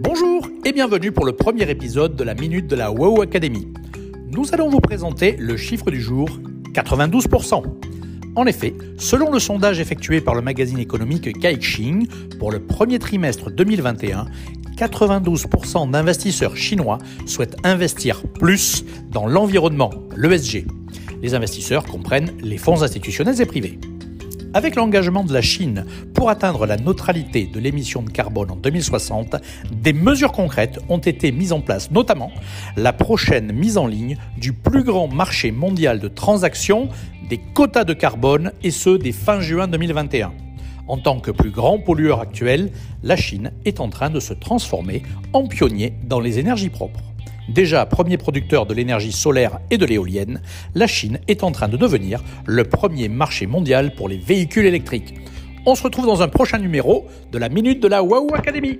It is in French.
Bonjour et bienvenue pour le premier épisode de la Minute de la WOW Academy. Nous allons vous présenter le chiffre du jour 92%. En effet, selon le sondage effectué par le magazine économique Caixin pour le premier trimestre 2021, 92% d'investisseurs chinois souhaitent investir plus dans l'environnement, l'ESG. Les investisseurs comprennent les fonds institutionnels et privés. Avec l'engagement de la Chine pour atteindre la neutralité de l'émission de carbone en 2060, des mesures concrètes ont été mises en place, notamment la prochaine mise en ligne du plus grand marché mondial de transactions des quotas de carbone et ceux des fin juin 2021. En tant que plus grand pollueur actuel, la Chine est en train de se transformer en pionnier dans les énergies propres. Déjà premier producteur de l'énergie solaire et de l'éolienne, la Chine est en train de devenir le premier marché mondial pour les véhicules électriques. On se retrouve dans un prochain numéro de la Minute de la WOW Academy.